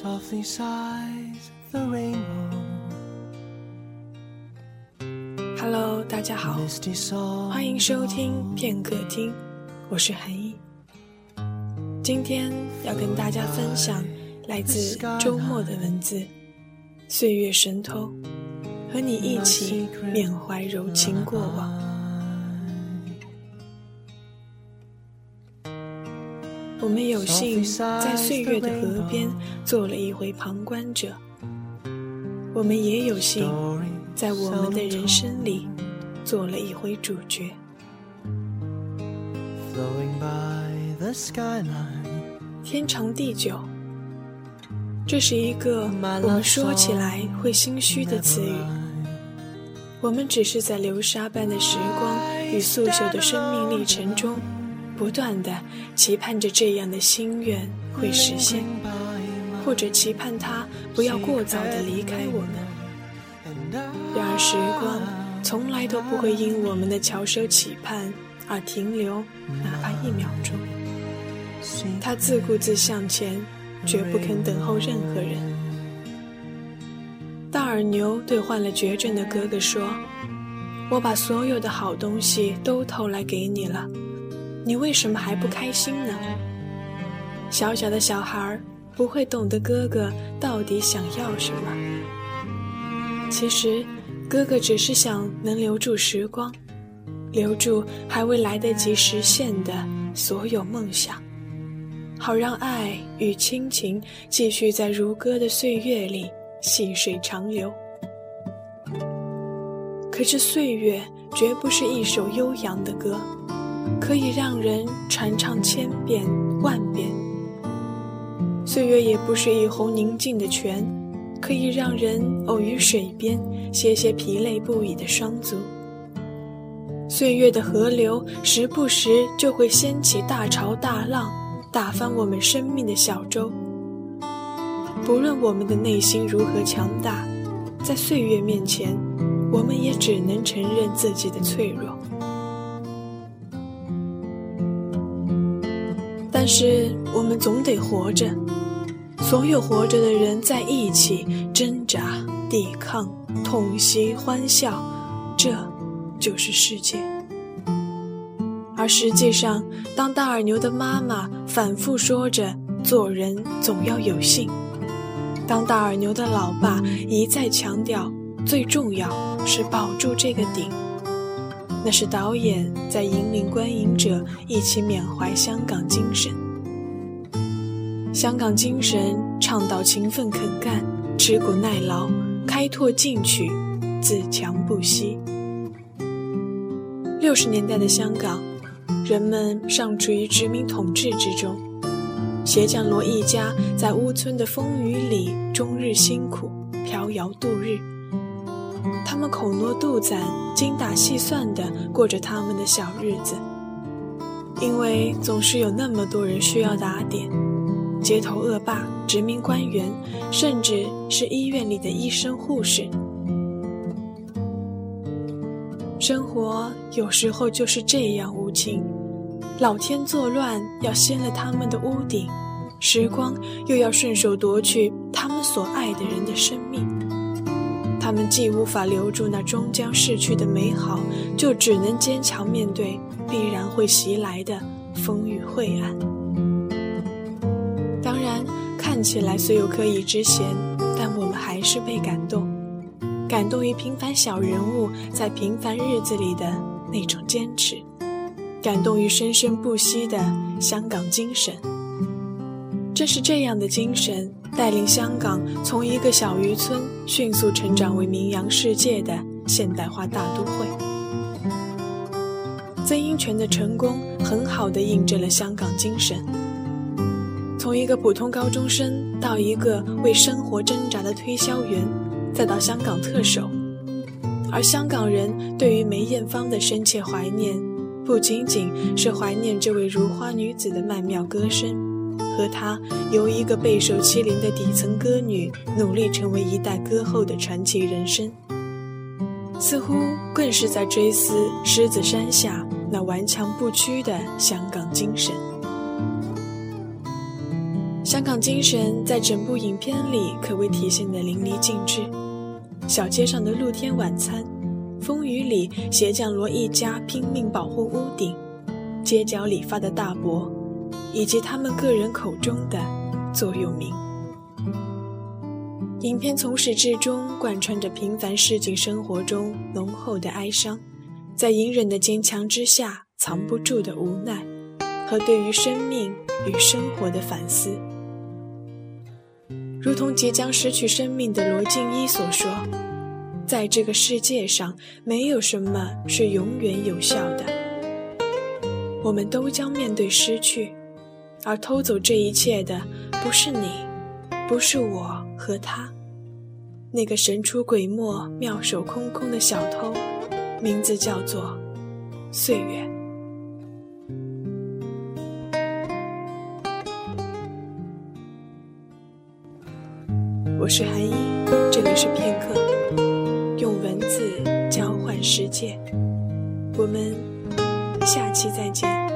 softly sighs the rainbow. Hello，大家好，欢迎收听片刻听，我是韩毅。今天要跟大家分享来自周末的文字，《岁月神偷》，和你一起缅怀柔情过往。我们有幸在岁月的河边做了一回旁观者，我们也有幸在我们的人生里做了一回主角。天长地久，这是一个我们说起来会心虚的词语。我们只是在流沙般的时光与素朽的生命历程中，不断的期盼着这样的心愿会实现，或者期盼他不要过早的离开我们。然而时光从来都不会因我们的翘首企盼而停留，哪怕一秒钟。他自顾自向前，绝不肯等候任何人。大耳牛对患了绝症的哥哥说：“我把所有的好东西都偷来给你了，你为什么还不开心呢？”小小的小孩儿不会懂得哥哥到底想要什么。其实，哥哥只是想能留住时光，留住还未来得及实现的所有梦想。好让爱与亲情继续在如歌的岁月里细水长流。可是岁月绝不是一首悠扬的歌，可以让人传唱千遍万遍。岁月也不是一泓宁静的泉，可以让人偶于水边歇歇疲累不已的双足。岁月的河流时不时就会掀起大潮大浪。打翻我们生命的小舟。不论我们的内心如何强大，在岁月面前，我们也只能承认自己的脆弱。但是我们总得活着，所有活着的人在一起挣扎、抵抗、痛惜、欢笑，这就是世界。而实际上，当大耳牛的妈妈反复说着“做人总要有信”，当大耳牛的老爸一再强调“最重要是保住这个顶”，那是导演在引领观影者一起缅怀香港精神。香港精神倡导勤奋肯干、吃苦耐劳、开拓进取、自强不息。六十年代的香港。人们尚处于殖民统治之中，鞋匠罗一家在屋村的风雨里终日辛苦飘摇度日。他们口挪肚攒、精打细算地过着他们的小日子，因为总是有那么多人需要打点：街头恶霸、殖民官员，甚至是医院里的医生护士。生活有时候就是这样无情，老天作乱要掀了他们的屋顶，时光又要顺手夺去他们所爱的人的生命。他们既无法留住那终将逝去的美好，就只能坚强面对必然会袭来的风雨晦暗。当然，看起来虽有可以之嫌，但我们还是被感动。感动于平凡小人物在平凡日子里的那种坚持，感动于生生不息的香港精神。正是这样的精神，带领香港从一个小渔村迅速成长为名扬世界的现代化大都会。曾荫权的成功，很好的印证了香港精神。从一个普通高中生到一个为生活挣扎的推销员。再到香港特首，而香港人对于梅艳芳的深切怀念，不仅仅是怀念这位如花女子的曼妙歌声，和她由一个备受欺凌的底层歌女，努力成为一代歌后的传奇人生，似乎更是在追思狮子山下那顽强不屈的香港精神。香港精神在整部影片里可谓体现得淋漓尽致。小街上的露天晚餐，风雨里鞋匠罗一家拼命保护屋顶，街角理发的大伯，以及他们个人口中的座右铭。影片从始至终贯穿着平凡市井生活中浓厚的哀伤，在隐忍的坚强之下藏不住的无奈，和对于生命与生活的反思。如同即将失去生命的罗静一所说：“在这个世界上，没有什么是永远有效的。我们都将面对失去，而偷走这一切的，不是你，不是我和他。那个神出鬼没、妙手空空的小偷，名字叫做岁月。”我是韩一，这里是片刻，用文字交换世界，我们下期再见。